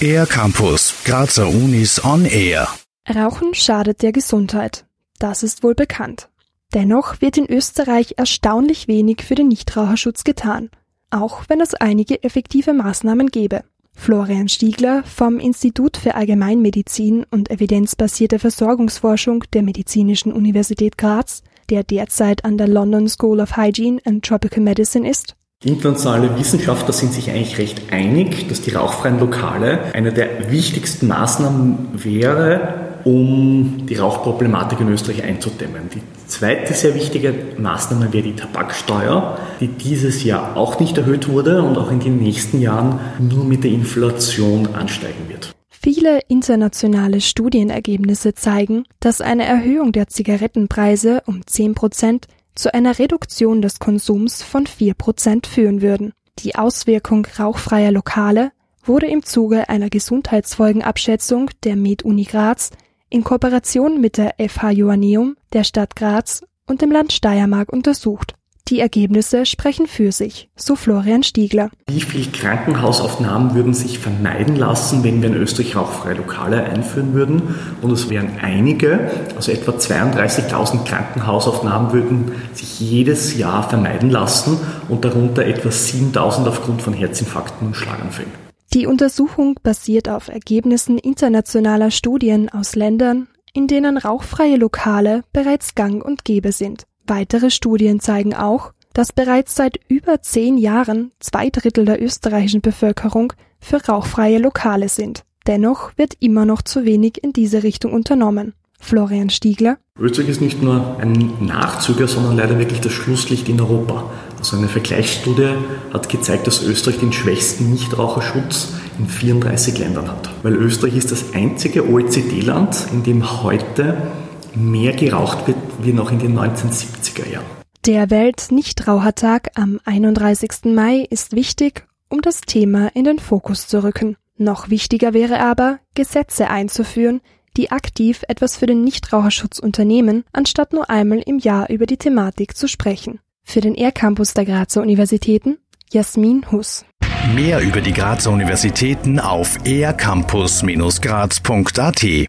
Air Campus, Grazer Unis on Air. Rauchen schadet der Gesundheit. Das ist wohl bekannt. Dennoch wird in Österreich erstaunlich wenig für den Nichtraucherschutz getan, auch wenn es einige effektive Maßnahmen gäbe. Florian Stiegler vom Institut für Allgemeinmedizin und evidenzbasierte Versorgungsforschung der Medizinischen Universität Graz, der derzeit an der London School of Hygiene and Tropical Medicine ist, Internationale Wissenschaftler sind sich eigentlich recht einig, dass die rauchfreien Lokale eine der wichtigsten Maßnahmen wäre, um die Rauchproblematik in Österreich einzudämmen. Die zweite sehr wichtige Maßnahme wäre die Tabaksteuer, die dieses Jahr auch nicht erhöht wurde und auch in den nächsten Jahren nur mit der Inflation ansteigen wird. Viele internationale Studienergebnisse zeigen, dass eine Erhöhung der Zigarettenpreise um 10 Prozent zu einer Reduktion des Konsums von 4% führen würden. Die Auswirkung rauchfreier Lokale wurde im Zuge einer Gesundheitsfolgenabschätzung der MedUni Graz in Kooperation mit der FH Joanneum, der Stadt Graz und dem Land Steiermark untersucht die Ergebnisse sprechen für sich, so Florian Stiegler. Wie viele Krankenhausaufnahmen würden sich vermeiden lassen, wenn wir in Österreich rauchfreie Lokale einführen würden? Und es wären einige, also etwa 32.000 Krankenhausaufnahmen würden sich jedes Jahr vermeiden lassen und darunter etwa 7.000 aufgrund von Herzinfarkten und Schlaganfällen. Die Untersuchung basiert auf Ergebnissen internationaler Studien aus Ländern, in denen rauchfreie Lokale bereits gang und gäbe sind. Weitere Studien zeigen auch, dass bereits seit über zehn Jahren zwei Drittel der österreichischen Bevölkerung für rauchfreie Lokale sind. Dennoch wird immer noch zu wenig in diese Richtung unternommen. Florian Stiegler. Österreich ist nicht nur ein Nachzüger, sondern leider wirklich das Schlusslicht in Europa. Also eine Vergleichsstudie hat gezeigt, dass Österreich den schwächsten Nichtraucherschutz in 34 Ländern hat. Weil Österreich ist das einzige OECD-Land, in dem heute mehr geraucht wird wie noch in den 1970er Jahren. Der Welt-Nichtrauchertag am 31. Mai ist wichtig, um das Thema in den Fokus zu rücken. Noch wichtiger wäre aber, Gesetze einzuführen, die aktiv etwas für den Nichtraucherschutz unternehmen, anstatt nur einmal im Jahr über die Thematik zu sprechen. Für den R-Campus der Grazer Universitäten Jasmin Huss. Mehr über die Grazer Universitäten auf ercampus-graz.at